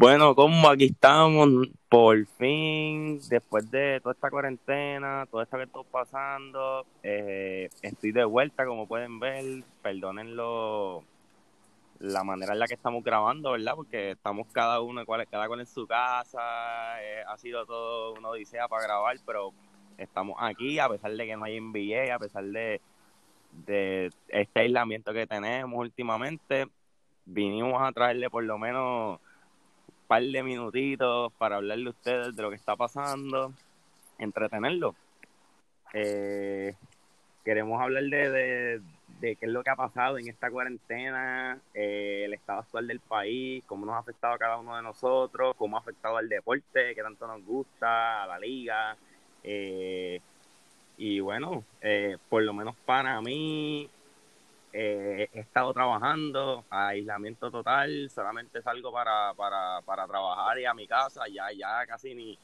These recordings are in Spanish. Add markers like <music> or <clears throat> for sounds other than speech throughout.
Bueno, como aquí estamos, por fin, después de toda esta cuarentena, todo esto que estoy pasando, eh, estoy de vuelta, como pueden ver, perdónenlo la manera en la que estamos grabando, ¿verdad? Porque estamos cada uno, cada cual en su casa, eh, ha sido todo una odisea para grabar, pero estamos aquí, a pesar de que no hay NBA, a pesar de, de este aislamiento que tenemos últimamente, vinimos a traerle por lo menos par de minutitos para hablarle a ustedes de lo que está pasando, entretenerlo. Eh, queremos hablar de, qué es lo que ha pasado en esta cuarentena, eh, el estado actual del país, cómo nos ha afectado a cada uno de nosotros, cómo ha afectado al deporte, que tanto nos gusta, a la liga. Eh, y bueno, por lo menos para mí, eh, he estado trabajando aislamiento total, solamente salgo para, para, para trabajar y a mi casa, ya, ya casi ni,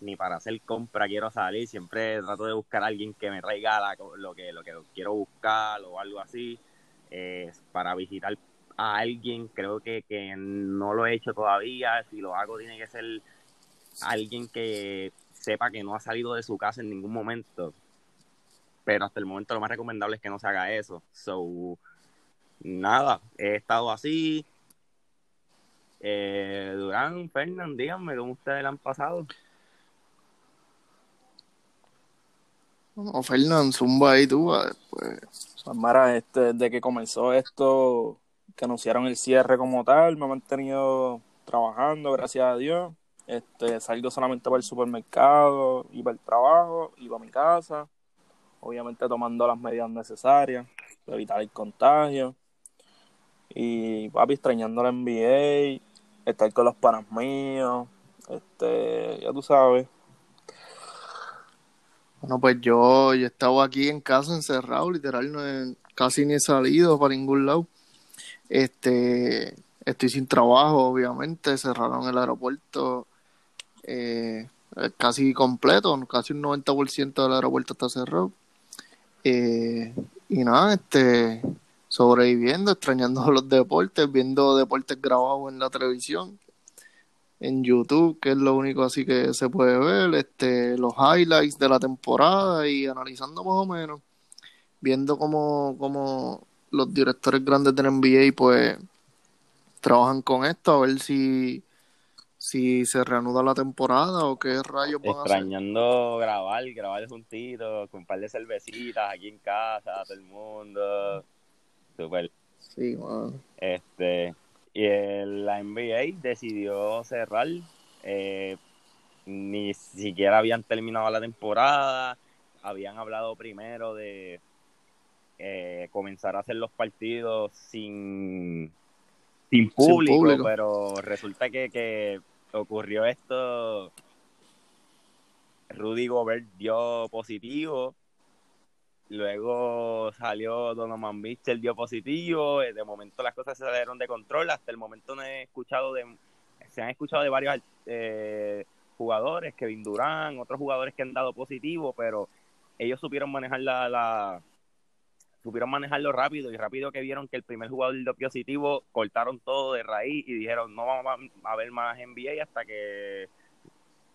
ni para hacer compra quiero salir, siempre trato de buscar a alguien que me traiga lo, que, lo que quiero buscar o algo así, eh, para visitar a alguien, creo que, que no lo he hecho todavía, si lo hago tiene que ser alguien que sepa que no ha salido de su casa en ningún momento, pero hasta el momento lo más recomendable es que no se haga eso. So, nada, he estado así. Eh, Durán, Fernán, díganme cómo ustedes le han pasado. No, Fernán, zumba ahí tú, pues. Mara, este, desde que comenzó esto, que anunciaron el cierre como tal, me he mantenido trabajando, gracias a Dios. Este, salgo solamente para el supermercado, y para el trabajo, iba a mi casa obviamente tomando las medidas necesarias para evitar el contagio. Y papi, extrañando la NBA, estar con los panas míos, este, ya tú sabes. Bueno, pues yo, yo he estado aquí en casa encerrado, literal, no casi ni he salido para ningún lado. Este, estoy sin trabajo, obviamente, cerraron el aeropuerto eh, casi completo, casi un 90% del aeropuerto está cerrado. Eh, y nada, este, sobreviviendo, extrañando <laughs> los deportes, viendo deportes grabados en la televisión, en YouTube, que es lo único así que se puede ver, este, los highlights de la temporada y analizando más o menos, viendo cómo, cómo los directores grandes del NBA pues trabajan con esto, a ver si si se reanuda la temporada o qué rayos van Extrañando grabar, grabar juntitos, con un par de cervecitas aquí en casa, todo el mundo. Super. Sí, man. Este, y el, la NBA decidió cerrar. Eh, ni siquiera habían terminado la temporada. Habían hablado primero de eh, comenzar a hacer los partidos sin, sin público, pero resulta que, que ocurrió esto, Rudy Gobert dio positivo, luego salió Donovan Mitchell dio positivo, de momento las cosas se salieron de control, hasta el momento no he escuchado de, se han escuchado de varios eh, jugadores, Kevin Durán, otros jugadores que han dado positivo, pero ellos supieron manejar la supieron manejarlo rápido y rápido que vieron que el primer jugador dio positivo, cortaron todo de raíz y dijeron no vamos a ver más NBA hasta que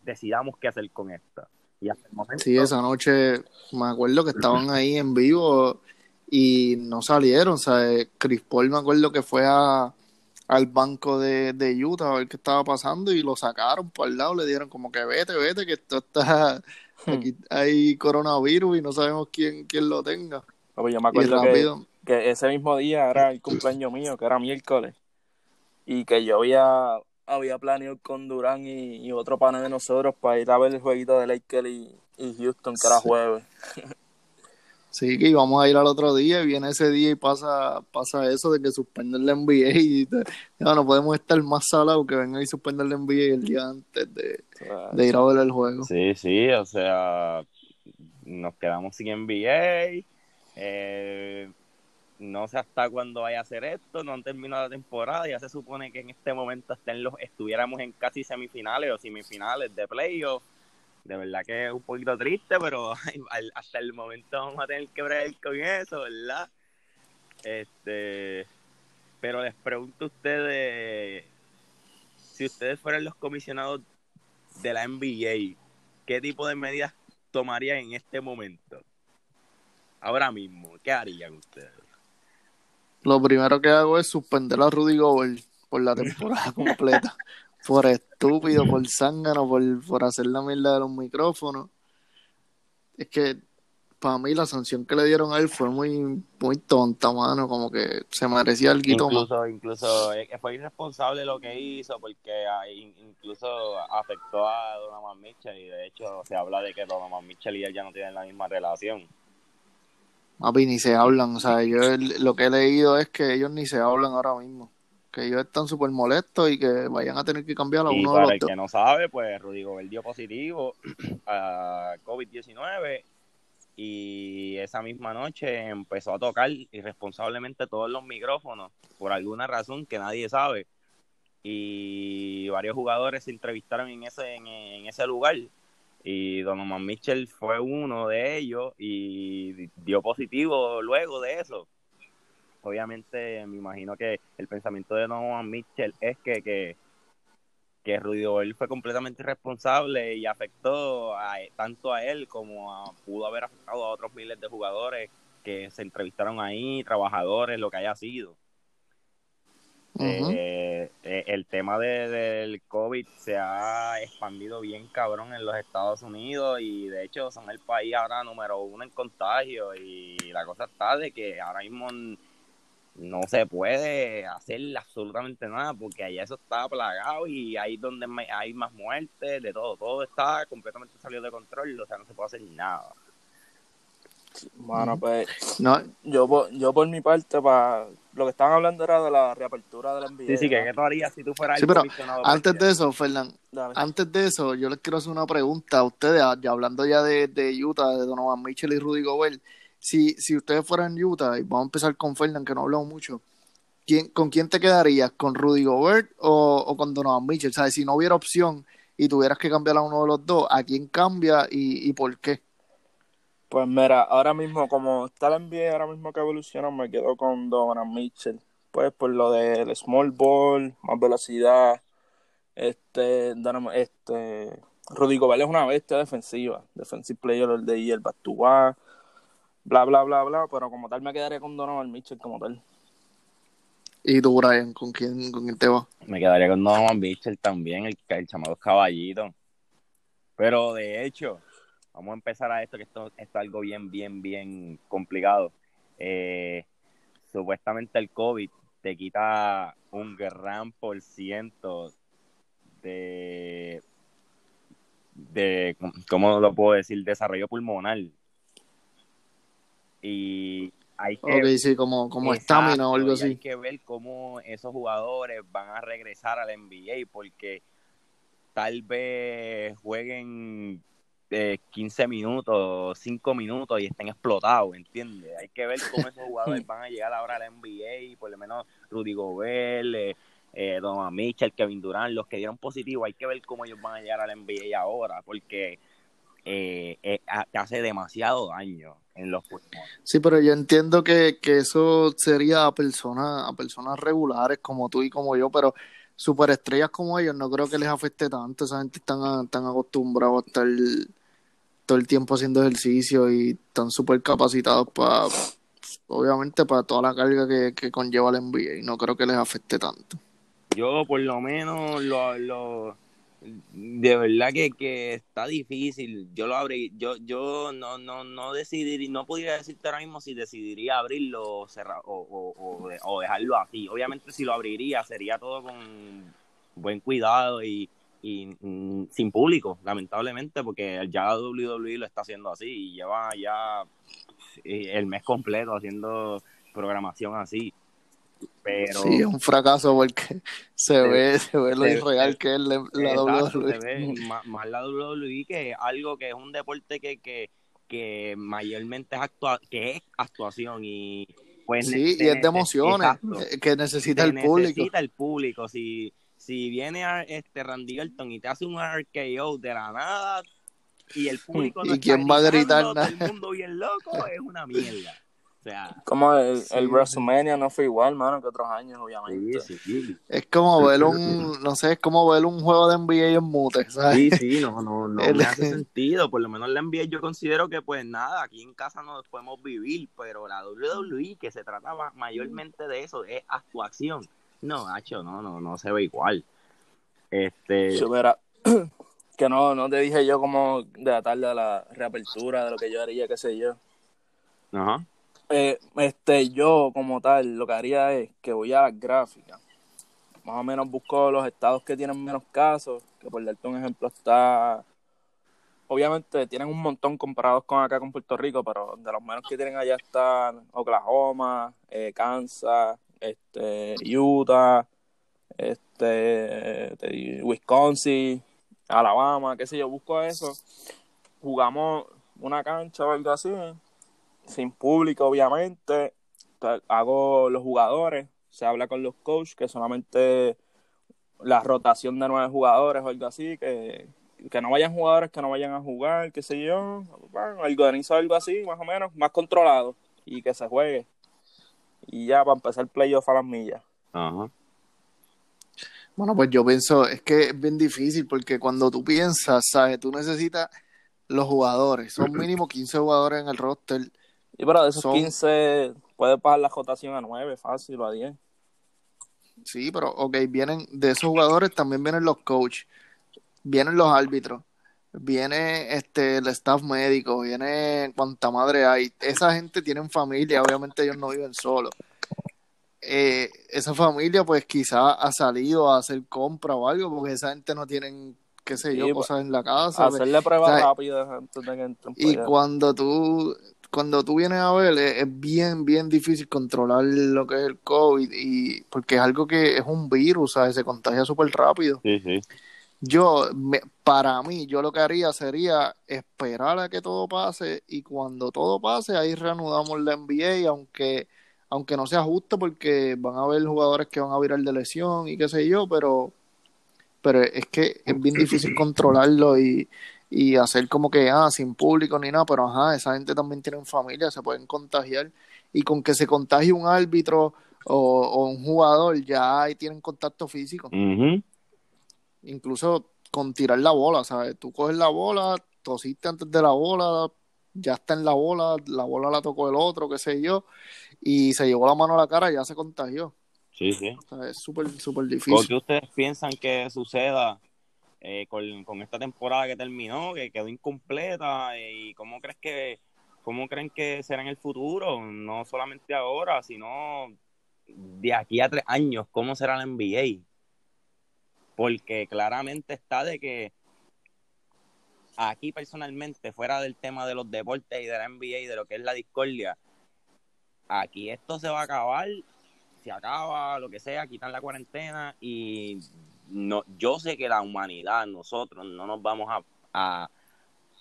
decidamos qué hacer con esta. Y hasta el momento... Sí, esa noche me acuerdo que estaban ahí en vivo y no salieron. O sea, Chris Paul me acuerdo que fue a, al banco de, de Utah a ver qué estaba pasando y lo sacaron por el lado, le dieron como que vete, vete, que esto está... Aquí hay coronavirus y no sabemos quién, quién lo tenga. Pues yo me acuerdo que, ese mismo día era el cumpleaños mío, que era miércoles, y que yo había, había planeado con Durán y, otro pana de nosotros para ir a ver el jueguito de Lakers y, Houston, que era jueves. Sí, que íbamos a ir al otro día y viene ese día y pasa pasa eso de que suspenden la NBA y no, podemos estar más salados que vengan y suspender la NBA el día antes de, de, ir a ver el juego. Sí, sí, o sea, nos quedamos sin NBA eh, no sé hasta cuándo vaya a hacer esto, no han terminado la temporada, ya se supone que en este momento estén los, estuviéramos en casi semifinales o semifinales de playoff. De verdad que es un poquito triste, pero <laughs> hasta el momento vamos a tener que ver con eso, ¿verdad? Este, pero les pregunto a ustedes, si ustedes fueran los comisionados de la NBA, ¿qué tipo de medidas tomarían en este momento? Ahora mismo, ¿qué harían ustedes? Lo primero que hago es suspender a Rudy Gobert por la temporada <laughs> completa. Por estúpido, por zángano, por, por hacer la mierda de los micrófonos. Es que para mí la sanción que le dieron a él fue muy, muy tonta, mano. Como que se merecía el guito más. Incluso, incluso eh, fue irresponsable lo que hizo porque ah, in- incluso afectó a Donovan Mitchell y de hecho se habla de que Donovan Mitchell y él ya no tienen la misma relación. Papi, ni se hablan. O sea, yo el- lo que he leído es que ellos ni se hablan ahora mismo. Que ellos están súper molestos y que vayan a tener que cambiar a Y uno de para los el dos. que no sabe, pues Rudy Gobert dio positivo <clears throat> a COVID-19 y esa misma noche empezó a tocar irresponsablemente todos los micrófonos por alguna razón que nadie sabe. Y varios jugadores se entrevistaron en ese, en, en ese lugar y Donovan Mitchell fue uno de ellos y dio positivo luego de eso. Obviamente me imagino que el pensamiento de Donovan Mitchell es que, que, que Rudy Gobert fue completamente irresponsable y afectó a, tanto a él como a- pudo haber afectado a otros miles de jugadores que se entrevistaron ahí, trabajadores, lo que haya sido. Eh, eh, el tema de- del COVID se ha expandido bien cabrón en los Estados Unidos y de hecho son el país ahora número uno en contagio y la cosa está de que ahora mismo no se puede hacer absolutamente nada porque allá eso está plagado y ahí donde me- hay más muertes, de todo, todo está completamente salido de control, o sea, no se puede hacer nada. Mano, pues No, yo, por- yo por mi parte, para lo que estaban hablando era de la reapertura de la NBA. Sí, sí, que ¿verdad? ¿qué tú harías si tú fueras Sí, el pero antes de eso, Fernán, antes de eso, yo les quiero hacer una pregunta a ustedes, ya hablando ya de, de Utah, de Donovan Mitchell y Rudy Gobert. Si, si ustedes fueran Utah, y vamos a empezar con Fernán, que no hablamos mucho, ¿quién, ¿con quién te quedarías? ¿Con Rudy Gobert o, o con Donovan Mitchell? ¿Sabes? Si no hubiera opción y tuvieras que cambiar a uno de los dos, ¿a quién cambia y, y por qué? Pues mira, ahora mismo, como está la NBA, ahora mismo que evoluciona, me quedo con Donovan Mitchell. Pues por lo del small ball, más velocidad. Este, Donovan- este, Rudy Gobert es una bestia defensiva. Defensive player year, back to back, bla, bla, bla, bla. Pero como tal, me quedaré con Donovan Mitchell como tal. Y tú, Brian, ¿con quién, con quién te vas? Me quedaría con Donovan Mitchell también, el, el chamado caballito. Pero de hecho, vamos a empezar a esto, que esto, esto es algo bien, bien, bien complicado. Eh, supuestamente el COVID te quita un gran por ciento de, de, ¿cómo lo puedo decir? Desarrollo pulmonar. Y hay que Ok, sí, como, como Exacto, estamina o algo y así. Hay que ver cómo esos jugadores van a regresar al NBA porque tal vez jueguen eh, 15 minutos, 5 minutos y estén explotados, ¿entiendes? Hay que ver cómo esos jugadores <laughs> van a llegar ahora al NBA, por lo menos Rudy Gobert, eh, eh, Donovan Mitchell, Kevin Durant, los que dieron positivo, hay que ver cómo ellos van a llegar al NBA ahora porque eh, eh, hace demasiado daño en los pulmones. Sí, pero yo entiendo que, que eso sería a personas, a personas regulares como tú y como yo, pero superestrellas como ellos no creo que les afecte tanto. Esa gente están, tan acostumbrados a estar todo el tiempo haciendo ejercicio y están súper capacitados para, obviamente, para toda la carga que, que conlleva el NBA y no creo que les afecte tanto. Yo por lo menos lo, lo de verdad que, que está difícil. Yo lo abrí, yo, yo no, no, no decidiría, no podría decirte ahora mismo si decidiría abrirlo cerrar, o, o, o dejarlo así. Obviamente si lo abriría sería todo con buen cuidado y, y mm, sin público, lamentablemente, porque ya WWE lo está haciendo así y lleva ya eh, el mes completo haciendo programación así. Pero Sí, es un fracaso porque se Se- ve, se ve lo se- irreal que es la, la Exacto, WWE. se ve más, más la WWE que algo que es un deporte que, que, que mayormente es, actua que es actuación y pues Sí, y es de emociones exacto. eh, que necesita el público. necesita el público si si viene a, este Randy Orton y te hace un RKO de la nada y el <laughs> público no ¿Y está quién va a gritar nada? todo el mundo bien loco <laughs> es una mierda sea, Como el, Sí, el sí. WrestleMania no fue igual, mano, que otros años, obviamente. sí, sí. Es como ver un, no sé, es como ver un juego de NBA en mute, ¿sabes? Sí, sí, no, no, no <laughs> El- me hace sentido. Por lo menos la NBA yo considero que pues nada, aquí en casa no podemos vivir, pero la WWE que se trataba mayormente de eso, es actuación. No, Hacho, no, no, no se ve igual. Este, mira, <clears throat> que no, no te dije yo como de la tarde de la reapertura, de lo que yo haría, qué sé yo. ajá, Eh, este, yo como tal, lo que haría es que voy a las gráficas. Más o menos busco los estados que tienen menos casos, que por darte un ejemplo está... Obviamente tienen un montón comparados con acá con Puerto Rico, pero de los menos que tienen allá están Oklahoma, eh, Kansas, este, Utah, este, Wisconsin, Alabama, qué sé yo, busco eso. Jugamos una cancha o algo así, sin público, obviamente. Hago los jugadores, se habla con los coaches, que solamente la rotación de nueve jugadores o algo así, que, que no vayan jugadores que no vayan a jugar, qué sé yo. Bueno, organizo algo así, más o menos, más controlado y que se juegue. Y ya para empezar el playoff a las millas. ajá. Bueno, pues yo pienso, es que es bien difícil porque cuando tú piensas, ¿sabes? Tú necesitas los jugadores, son mínimo 15 jugadores en el roster. Y pero de esos Son- 15 puedes bajar la rotación a 9, fácil o a 10. Sí, pero ok, vienen de esos jugadores también vienen los coaches, vienen los árbitros, viene este el staff médico, viene cuanta madre hay. Esa gente tienen familia, obviamente ellos no viven solos. Eh, esa familia pues quizá ha salido a hacer compra o algo porque esa gente no tienen, qué sé yo, Sí, cosas en la casa. Hacerle pruebas rápidas antes de que entren Y cuando tú, cuando tú vienes a ver, es, es bien, bien difícil controlar lo que es el COVID, y porque es algo que es un virus, ¿sabes? Se contagia súper rápido. Sí, sí. Yo, me- para mí, yo lo que haría sería esperar a que todo pase, y cuando todo pase, ahí reanudamos la NBA, aunque, aunque no sea justo, porque van a haber jugadores que van a virar de lesión y qué sé yo, pero, pero es que es bien difícil <laughs> controlarlo y, y hacer como que, ah, sin público ni nada, pero ajá, esa gente también tiene familia, se pueden contagiar, y con que se contagie un árbitro o, o un jugador, ya ahí tienen contacto físico. Incluso con tirar la bola, ¿sabes? Tú coges la bola, tosiste antes de la bola, ya está en la bola, la bola la tocó el otro, qué sé yo, y se llevó la mano a la cara y ya se contagió. Sí, sí. O sea, es súper, súper ¿Por difícil. qué ustedes piensan que suceda eh, con, con esta temporada que terminó, que quedó incompleta? eh, ¿Y cómo crees que, cómo creen que será en el futuro? No solamente ahora, sino de aquí a tres años, ¿cómo será la NBA? Porque claramente está de que aquí personalmente, fuera del tema de los deportes y de la NBA y de lo que es la discordia, aquí esto se va a acabar se acaba, lo que sea, quitan la cuarentena y no, yo sé que la humanidad, nosotros, no nos vamos a, a-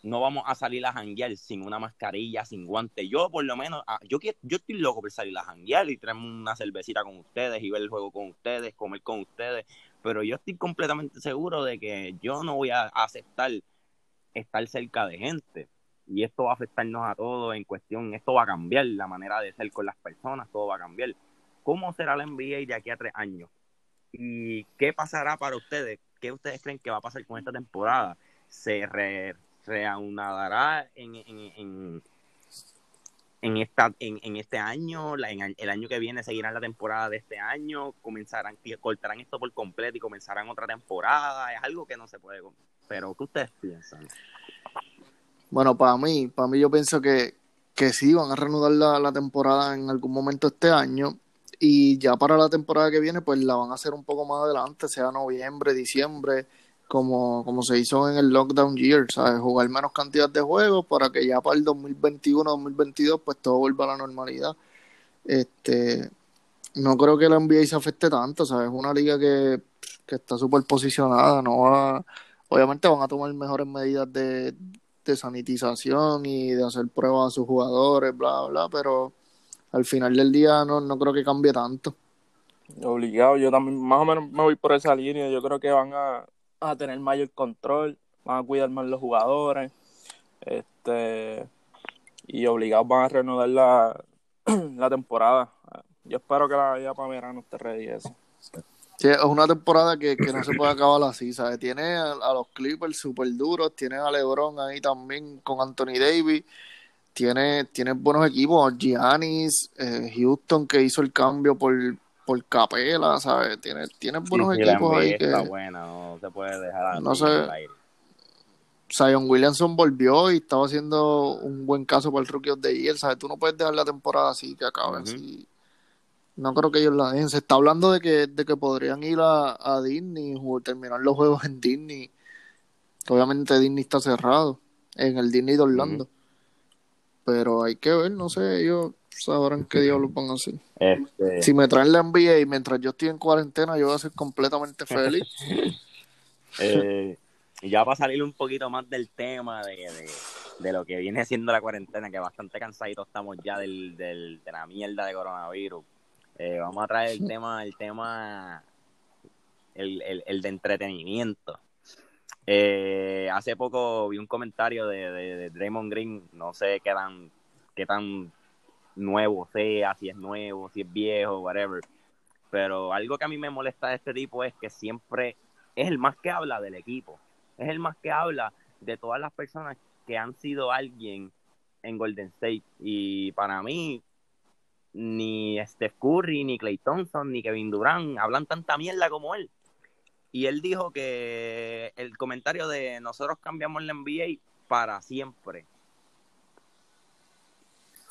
no vamos a salir a janguear sin una mascarilla, sin guantes. Yo por lo menos, ah, yo, yo estoy loco por salir a janguear y traerme una cervecita con ustedes y ver el juego con ustedes, comer con ustedes, pero yo estoy completamente seguro de que yo no voy a aceptar estar cerca de gente. Y esto va a afectarnos a todos en cuestión, esto va a cambiar la manera de ser con las personas, todo va a cambiar. ¿Cómo será la NBA de aquí a tres años? ¿Y qué pasará para ustedes? ¿Qué ustedes creen que va a pasar con esta temporada? ¿Se re- reanudará en, en, en, en, esta, en, en este año? La- en el año que viene seguirán la temporada de este año? ¿Comenzarán, cortarán esto por completo y comenzarán otra temporada? Es algo que no se puede... Pero, ¿qué ustedes piensan? Bueno, para mí, para mí yo pienso que, que sí, van a reanudar la, la temporada en algún momento este año y ya para la temporada que viene pues la van a hacer un poco más adelante, sea noviembre, diciembre, como, como se hizo en el lockdown year, ¿sabes? Jugar menos cantidad de juegos para que ya para el 2021-2022 pues todo vuelva a la normalidad. Este, no creo que la NBA se afecte tanto, ¿sabes? Es una liga que, que está súper posicionada, no va, obviamente van a tomar mejores medidas de, de sanitización y de hacer pruebas a sus jugadores, bla, bla, pero al final del día no, no creo que cambie tanto. Obligado, yo también más o menos me voy por esa línea. Yo creo que van a, a tener mayor control, van a cuidar más los jugadores, este y obligados van a reanudar la, <clears throat> la temporada. Yo espero que la ya para verano esté ready eso. Sí, es una temporada que, que no se puede acabar así, ¿sabes? Tiene a, los Clippers súper duros, tiene a LeBron ahí también con Anthony Davis, tiene, tiene buenos equipos, Giannis, eh, Houston que hizo el cambio por, por Capela, ¿sabes? Tiene, tiene buenos Sí, sí, la equipos ahí que... está buena, no se puede dejar No sé. Zion Williamson volvió y estaba haciendo un buen caso para el Rookie of the Year, ¿sabes? Tú no puedes dejar la temporada así, que acabe Ujú. así. No creo que ellos la dejen. Se está hablando de que, de que podrían ir a, a Disney o terminar los juegos en Disney. Obviamente Disney está cerrado, en el Disney de Orlando. Pero hay que ver, no sé, ellos sabrán qué diablos van a hacer. Este, Si me traen la NBA y mientras yo estoy en cuarentena, yo voy a ser completamente feliz. <laughs> eh, y ya para salir un poquito más del tema de, de, de lo que viene siendo la cuarentena, que bastante cansaditos estamos ya del, del, de la mierda de coronavirus. eh, vamos a traer el <laughs> tema, el tema, el, el, el de entretenimiento. Eh, hace poco vi un comentario de, de, de Draymond Green, no sé qué tan, qué tan nuevo sea, si es nuevo, si es viejo, whatever. Pero algo que a mí me molesta de este tipo es que siempre es el más que habla del equipo, es el más que habla de todas las personas que han sido alguien en Golden State. Y para mí, ni Steph Curry, ni Clay Thompson, ni Kevin Durant hablan tanta mierda como él. Y él dijo que el comentario de nosotros cambiamos la NBA para siempre.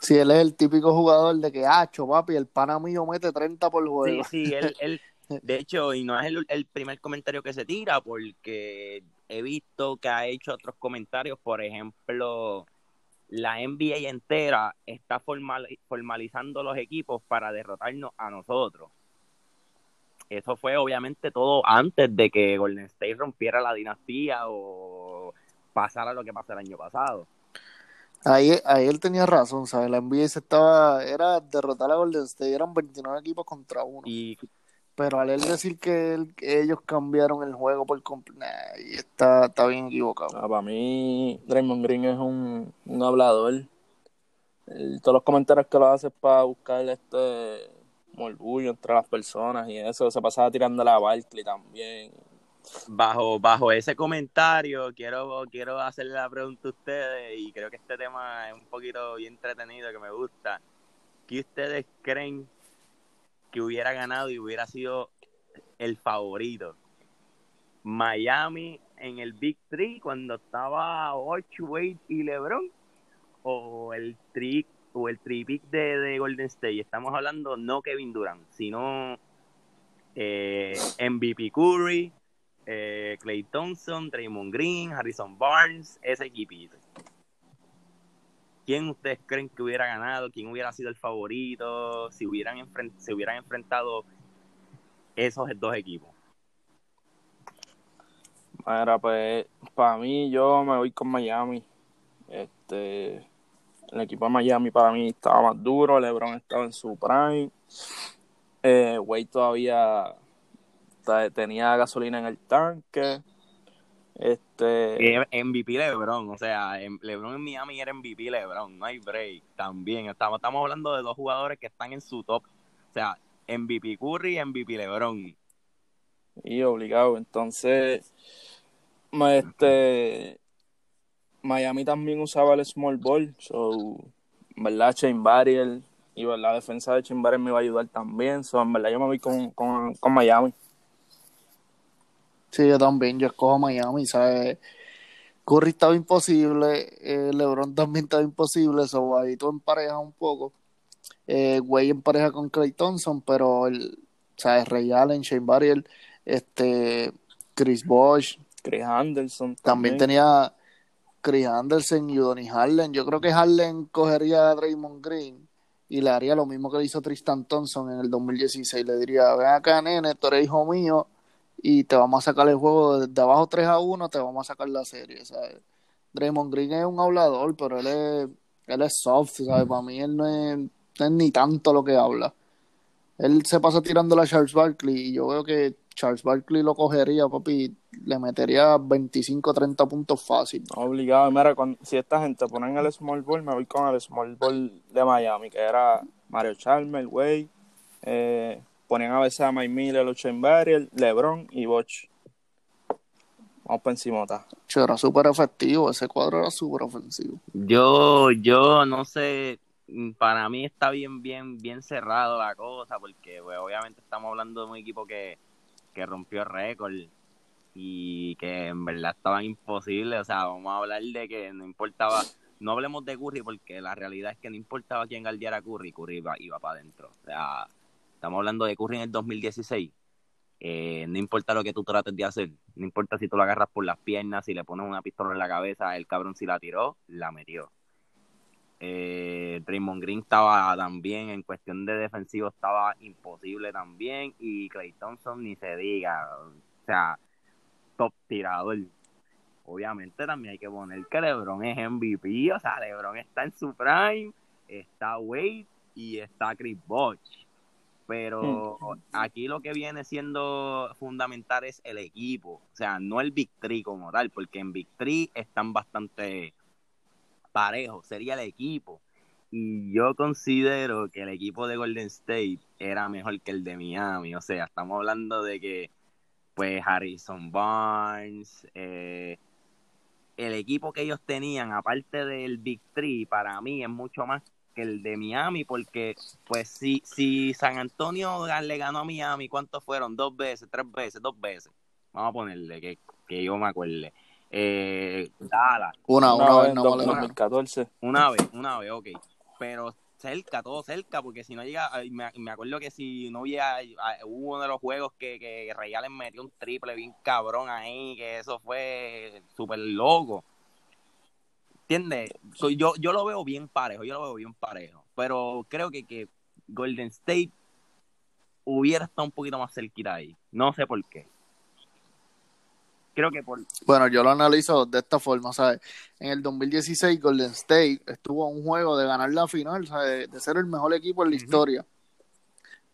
Si él es el típico jugador de que, ah, papi, el pana mío mete 30 por Sí, juego. sí, él, <laughs> él, de hecho, y no es el, el primer comentario que se tira, porque he visto que ha hecho otros comentarios, por ejemplo, la NBA entera está formal, formalizando los equipos para derrotarnos a nosotros. Eso fue obviamente todo antes de que Golden State rompiera la dinastía o pasara lo que pasó el año pasado. Ahí, ahí él tenía razón, ¿sabes? La NBA se estaba, era derrotar a Golden State, eran 29 equipos contra uno. Y Pero al él decir que, él- que ellos cambiaron el juego por completo, nah, está, está bien equivocado. Ah, para mí, Draymond Green es un, un hablador. Todos los comentarios que lo hace es para buscar este morbullo entre las personas y eso. Se pasaba tirando a Barkley también. Bajo, bajo ese comentario, quiero, quiero hacerle la pregunta a ustedes y creo que este tema es un poquito bien entretenido, que me gusta. ¿Qué ustedes creen que hubiera ganado y hubiera sido el favorito? ¿Miami en el Big Three cuando estaba Ocho, y LeBron? ¿O el tri o el de, de Golden State? Estamos hablando no Kevin Durant, sino eh, MVP Curry, eh, Clay Thompson, Draymond Green, Harrison Barnes, ese equipito. ¿Quién ustedes creen que hubiera ganado? ¿Quién hubiera sido el favorito? Si hubieran se hubieran enfrentado esos dos equipos. Mira, pues, para mí, yo me voy con Miami. Este, el equipo de Miami para mí estaba más duro. LeBron estaba en su prime. Eh, Wade todavía tenía gasolina en el tanque. Este, MVP LeBron, o sea, LeBron en Miami era MVP LeBron, no hay break. También estamos, estamos hablando de dos jugadores que están en su top. O sea, MVP Curry y MVP LeBron. y obligado. Entonces, este, Miami también usaba el small ball. So, en verdad, Shane Barrier y la defensa de Shane Barrier me iba a ayudar también. So, en verdad, yo me voy con, con, con Miami. Sí, yo también, yo escojo Miami, ¿sabes? Curry estaba imposible, eh, LeBron también estaba imposible, so ahí tú emparejas un poco. Eh, Wade en pareja con Clay Thompson, pero el, ¿sabes? Ray Allen, Shane Barrier, este, Chris Bosh, Chris Anderson también también. tenía Chris Anderson y Udoni Harden. Yo creo que Harden cogería a Draymond Green y le haría lo mismo que le hizo Tristan Thompson en el 2016. Le diría, ven acá, nene, tú eres hijo mío y te vamos a sacar el juego de, abajo 3 a 1, te vamos a sacar la serie, ¿sabes? Draymond Green es un hablador, pero él es, él es soft, ¿sabes? Para mí él no es, es ni tanto lo que habla. Él se pasa tirando a Charles Barkley y yo veo que Charles Barkley lo cogería, papi, le metería 25 30 puntos fácil. Obligado. Mira, si esta gente ponen el small ball, me voy con el small ball de Miami, que era Mario Chalmers, Way, eh, ponían a veces a Mike Miller, Barrier, LeBron y Boch. Vamos por encima. Era súper efectivo, ese cuadro era súper ofensivo. Yo, yo no sé, para mí está bien, bien, bien cerrado la cosa, porque pues, obviamente estamos hablando de un equipo que, que rompió récord y que en verdad estaban imposibles. O sea, vamos a hablar de que no importaba, no hablemos de Curry, porque la realidad es que no importaba quién galdeara Curry, Curry iba, iba para adentro. O sea, estamos hablando de Curry en el 2016 eh, no importa lo que tú trates de hacer, no importa si tú lo agarras por las piernas, si le pones una pistola en la cabeza, el cabrón si la tiró, la metió. Eh, Draymond Green estaba también, en cuestión de defensivo estaba imposible también, y Clay Thompson ni se diga, o sea, top tirador. Obviamente también hay que poner que LeBron es MVP, o sea, LeBron está en su prime, está Wade y está Chris Bosh pero mm. aquí lo que viene siendo fundamental es el equipo, o sea, no el Big como tal, porque en Big están bastante parejos, sería el equipo. Y yo considero que el equipo de Golden State era mejor que el de Miami, o sea, estamos hablando de que, pues, Harrison Barnes, eh, el equipo que ellos tenían, aparte del Big para mí es mucho más que el de Miami, porque pues si, si San Antonio le ganó a Miami, ¿cuántos fueron? Dos veces, tres veces, dos veces. Vamos a ponerle que, que yo me acuerde. Eh, Dallas. Una, una, vez, no, una, 2014. Una vez, una vez, ok. Pero cerca, todo cerca, porque si no llega, me, me acuerdo que si no había, hubo uno de los juegos que, que metió un triple bien cabrón ahí, que eso fue súper loco. ¿Entiendes? Yo, yo lo veo bien parejo, yo lo veo bien parejo. Pero creo que, que Golden State hubiera estado un poquito más cerquita ahí. No sé por qué. Creo que por... Bueno, yo lo analizo de esta forma, ¿sabes? En el 2016 Golden State estuvo a un juego de ganar la final, ¿sabes? De ser el mejor equipo en la historia.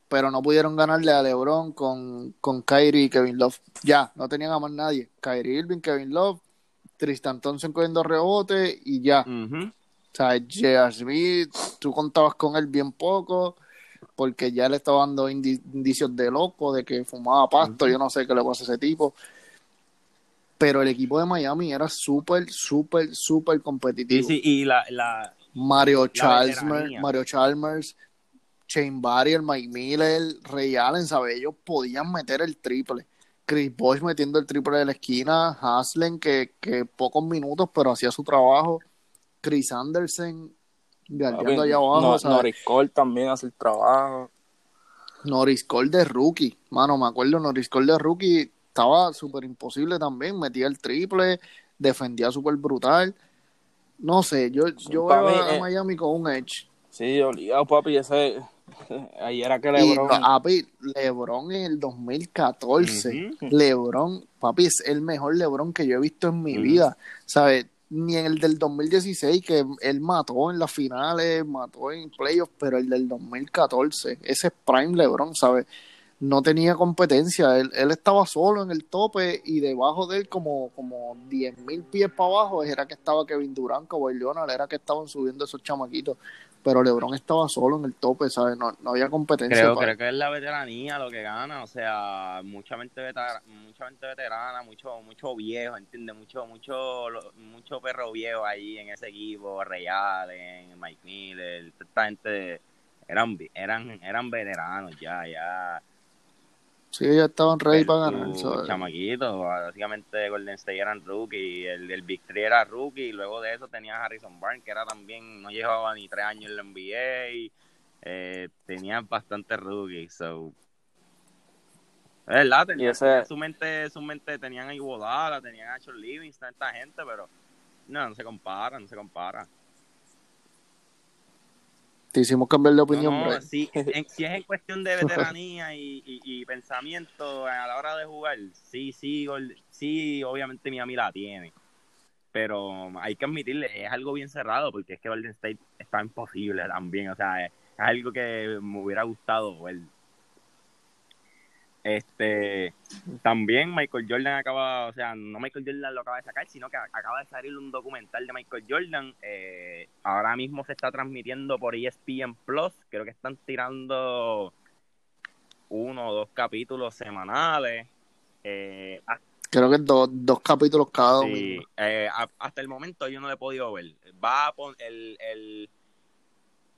Pero no pudieron ganarle a LeBron con, con Kyrie y Kevin Love. Ya, no tenían a más nadie. Kyrie Irving, Kevin Love Tristan Thompson cogiendo rebote y ya. O sea, J.R. Smith, tú contabas con él bien poco, porque ya le estaba dando indicios de loco, de que fumaba pasto, yo no sé qué le pasa a ese tipo. Pero el equipo de Miami era súper, súper, súper competitivo. Sí, sí, y la, Mario Chalmers, Mario Chalmers, Shane Barrier, Mike Miller, Ray Allen, ¿sabes? Ellos podían meter el triple. Chris Bosh metiendo el triple de la esquina, Haslen que, que pocos minutos pero hacía su trabajo, Chris Anderson guardiando allá abajo. Norris Cole también hace el trabajo. Norris Cole de rookie, mano, me acuerdo, Norris Cole de rookie estaba súper imposible también, metía el triple, defendía súper brutal. No sé, yo, yo veo a eh, Miami con un edge. Sí, obligado, papi, ese <laughs> Ahí era que Lebron. papi, Lebron en el 2014. Lebron, papi, es el mejor Lebron que yo he visto en mi vida. ¿Sabes? Ni en el del 2016, que él mató en las finales, mató en playoffs, pero el del 2014, ese es Prime Lebron, ¿sabes? No tenía competencia, él, él estaba solo en el tope y debajo de él, como, como 10.000 pies para abajo, era que estaba Kevin Durant, o Leonard, era que estaban subiendo esos chamaquitos pero LeBron estaba solo en el tope, ¿sabes? No, había competencia. Creo, creo que es la veteranía lo que gana, o sea, mucha mente, veterana, mucha mente veterana, mucho mucho viejo, ¿entiendes? Mucho mucho mucho perro viejo ahí en ese equipo, Real, en Mike Miller, esta gente eran eran eran veteranos ya, ya Sí, ya estaban ready para ganar. Chamaquitos, básicamente Golden State eran rookie, el, el Big Three era rookie, y luego de eso tenía Harrison Barnes, que era también, no llevaba ni tres años en la NBA, eh, tenían bastantes rookies, so. Es verdad, tenían, su mente, su mente tenían a Iguodala, tenían a Charles Livingston, esta gente, pero no, no se compara, no se compara. Te hicimos cambiar de opinión, <laughs> si, es en cuestión de veteranía y, pensamiento a la hora de jugar, sí, sí, sí, obviamente Miami la tiene. Pero hay que admitirle, es algo bien cerrado porque es que Golden State está imposible también. O sea, es, algo que me hubiera gustado ver. Este, también Michael Jordan acaba, o sea, no Michael Jordan lo acaba de sacar, sino que acaba de salir un documental de Michael Jordan. Eh, ahora mismo se está transmitiendo por ESPN Plus. Creo que están tirando uno o dos capítulos semanales. Eh, Creo que dos, dos capítulos cada sí, eh, hasta el momento yo no lo he podido ver. Va a el, el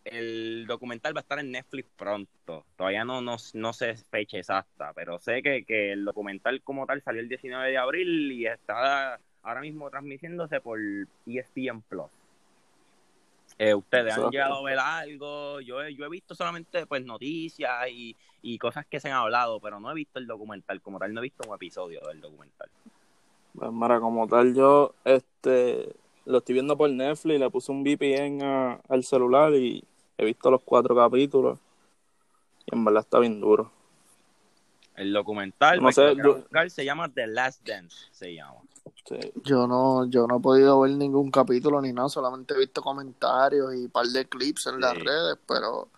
el documental va a estar en Netflix pronto. Todavía no, no, no sé fecha exacta, pero sé que, que, el documental como tal salió el 19 de abril y está ahora mismo transmitiéndose por ESPN Plus. Eh, ¿Ustedes han llegado a ver algo? Yo he, yo he visto solamente pues noticias y, y cosas que se han hablado, pero no he visto el documental como tal, no he visto un episodio del documental. Pues Mara, como tal, yo este lo estoy viendo por Netflix, le puse un VPN al celular y He visto los cuatro capítulos y en verdad está bien duro. El documental, no sé, se llama The Last Dance, se llama. Yo no, yo no he podido ver ningún capítulo ni nada, solamente he visto comentarios y un par de clips en las redes, pero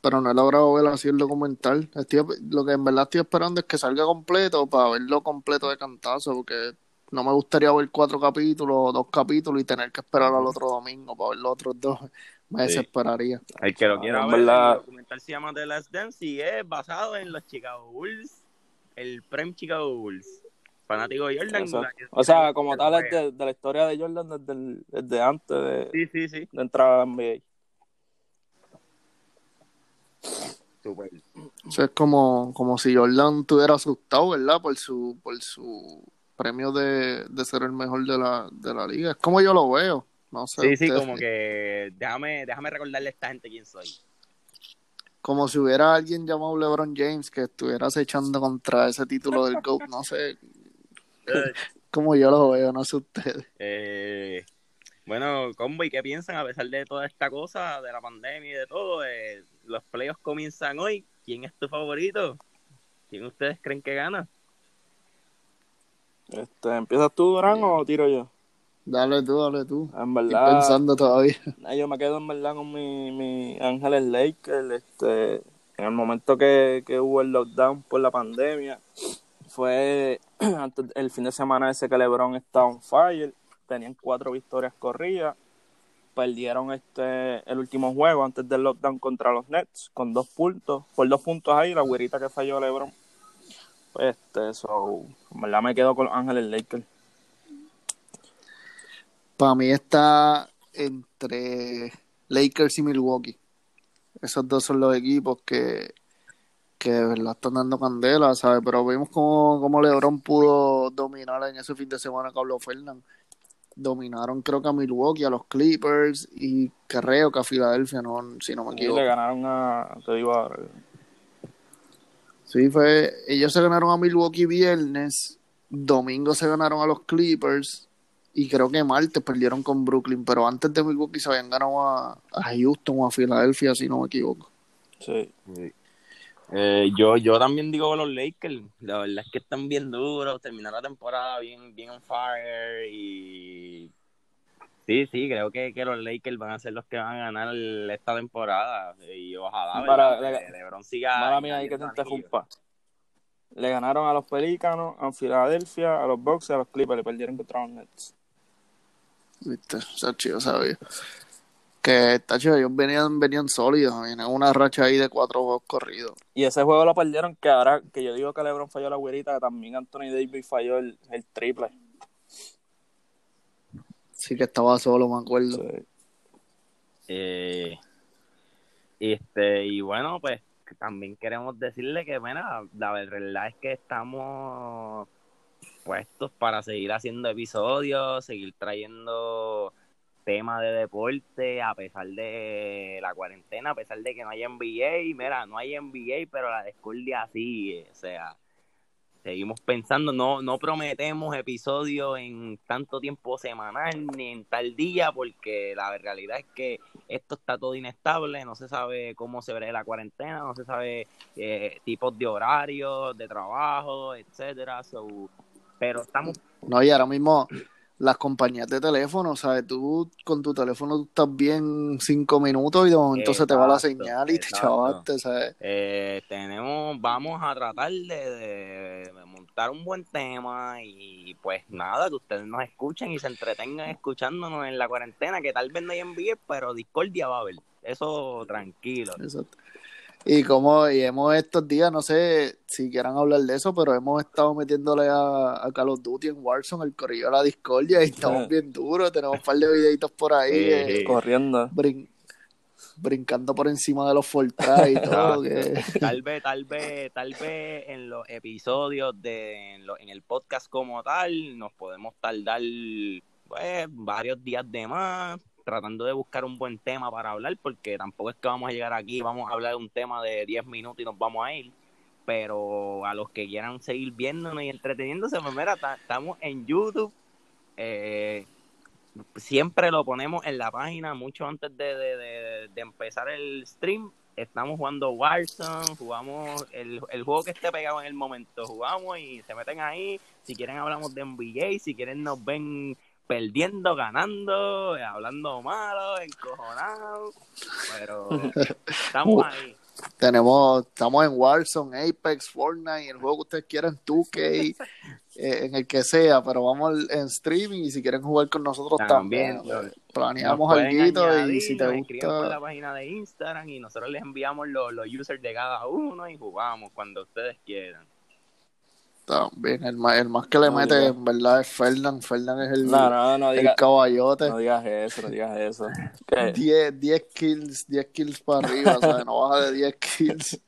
pero no he logrado ver así el documental. lo que en verdad estoy esperando es que salga completo para verlo completo de cantazo, porque no me gustaría ver cuatro capítulos o dos capítulos y tener que esperar al otro domingo para ver los otros dos me desesperaría. El que lo quiera ver, el documental se llama The Last Dance y es basado en los Chicago Bulls, el Prem Chicago Bulls. Fanático de Jordan. O sea, como tal, es de, la historia de Jordan desde, desde antes de, sí, sí, sí. de entrar a NBA. Super. Eso es como, como si Jordan estuviera asustado, ¿verdad? Por su, por su premio de, de ser el mejor de la, de la liga. Es como yo lo veo. No sé. Sí, sí, como que déjame, déjame recordarle a esta gente quién soy. Como si hubiera alguien llamado LeBron James que estuviera acechando contra ese título del GOAT, no sé. <laughs> como yo lo veo, no sé ustedes. Eh, bueno, Combo, ¿y qué piensan a pesar de toda esta cosa, de la pandemia y de todo? Eh, los playoffs comienzan hoy. ¿Quién es tu favorito? ¿Quién ustedes creen que gana? Este, ¿Empiezas tú, Durán, o tiro yo? Dale tú, dale tú. En verdad. Estoy pensando todavía. <laughs> Yo me quedo en verdad con mi, mi Ángeles Lakers. Este, en el momento que, que hubo el lockdown por la pandemia, fue <clears throat> antes, el fin de semana ese que LeBron estaba on fire. Tenían cuatro victorias corridas. Perdieron este el último juego antes del lockdown contra los Nets con dos puntos. Por dos puntos ahí, la güerita que falló LeBron. Pues este, eso, en verdad me quedo con los Ángeles Lakers. Para mí está entre Lakers y Milwaukee. Esos dos son los equipos que, que de verdad están dando candela, ¿sabes? Pero vimos cómo, LeBron pudo dominar en ese fin de semana a Carlos Fernández. Dominaron creo que a Milwaukee, a los Clippers y creo que a Filadelfia, no, si no me equivoco. le ganaron a, te digo ahora. Sí, fue, ellos se ganaron a Milwaukee viernes, domingo se ganaron a los Clippers y creo que martes perdieron con Brooklyn, pero antes de Milwaukee se habían ganado a, Houston o a Filadelfia, si no me equivoco. Sí. Eh, yo, yo también digo los Lakers, la verdad es que están bien duros, terminar la temporada bien, bien on fire y sí, sí, creo que, que los Lakers van a ser los que van a ganar esta temporada y ojalá para, le, LeBron siga. ahí que te interrumpa. Le ganaron a los Pelícanos, a Filadelfia, a los Bucks y a los Clippers, y perdieron contra los Nets. Viste, está chido, sabía. Que está chido, ellos venían, venían sólidos, vienen una racha ahí de cuatro juegos corridos. Y ese juego lo perdieron, que ahora que yo digo que LeBron falló la güerita, que también Anthony Davis falló el, el triple. Sí, que estaba solo, me acuerdo. Eh, este, y bueno, pues también queremos decirle que, bueno, la verdad es que estamos puestos para seguir haciendo episodios, seguir trayendo temas de deporte a pesar de la cuarentena, a pesar de que no hay NBA. Mira, no hay NBA, pero la discordia sigue. O sea, seguimos pensando, no, no prometemos episodios en tanto tiempo semanal ni en tal día, porque la realidad es que esto está todo inestable, no se sabe cómo se verá la cuarentena, no se sabe eh, tipos de horarios, de trabajo, etcétera. Pero estamos. No, y ahora mismo, las compañías de teléfono, ¿sabes? Tú con tu teléfono tú estás bien cinco minutos y de momento se te va la Exacto, señal y te exacto. chavaste, ¿sabes? Eh, tenemos, vamos a tratar de, montar un buen tema y pues nada, que ustedes nos escuchen y se entretengan escuchándonos en la cuarentena, que tal vez no hay envíe, pero discordia va a haber. Eso tranquilo. Exacto. Y como y hemos estos días, no sé si quieran hablar de eso, pero hemos estado metiéndole a, a Call of Duty en Warzone, el corrillo de la discordia, y estamos Sí. bien duros, tenemos un par de videitos por ahí, Sí, eh. Corriendo. brin- brincando por encima de los Fortnite y todo, que <laughs> Tal vez, tal vez, tal vez en los episodios de en, lo- en el podcast como tal nos podemos tardar pues, varios días de más tratando de buscar un buen tema para hablar porque tampoco es que vamos a llegar aquí vamos a hablar de un tema de 10 minutos y nos vamos a ir pero a los que quieran seguir viéndonos y entreteniéndose pues mira ta- estamos en YouTube eh, siempre lo ponemos en la página mucho antes de, de- de- de empezar el stream. Estamos jugando Warzone, jugamos el, el juego que esté pegado en el momento, jugamos y se meten ahí. Si quieren hablamos de NBA, si quieren nos ven perdiendo, ganando, hablando malo, encojonados, pero estamos ahí. tenemos, estamos en Warzone, Apex, Fortnite, el juego que ustedes quieran, 2K, <laughs> eh, en el que sea, pero vamos en streaming y si quieren jugar con nosotros También, también, nos planeamos pueden algo y si te escriben por la gusta, página de Instagram y nosotros les enviamos los, los users de cada uno y jugamos cuando ustedes quieran. También, el más, el más que le No mete en verdad es Fernan, Fernan es el, No, no, no el caballote. no digas eso, no digas eso. Que 10, 10 kills, 10 kills para arriba, ¿sabes? No baja de 10 kills.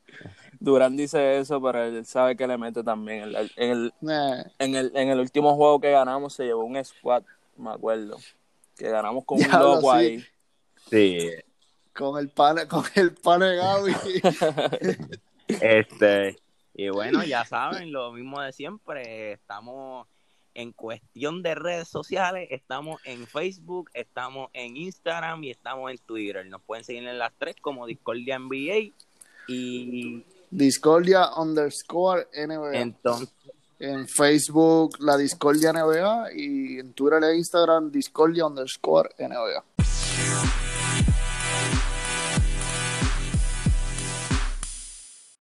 Durán dice eso, pero él sabe que le mete también. En el, en el, Nah, en el, en el último juego que ganamos se llevó un squad, me acuerdo. Que ganamos con un Diablo, loco sí. ahí. Sí, con el pane, con el pane Gaby. <laughs> Este, y bueno, ya saben, lo mismo de siempre, estamos en cuestión de redes sociales, estamos en Facebook, estamos en Instagram y estamos en Twitter. Nos pueden seguir en las tres como Discordia NBA y Discordia underscore NBA. entonces En Facebook, la Discordia NBA. Y en Twitter e Instagram, Discordia underscore NBA.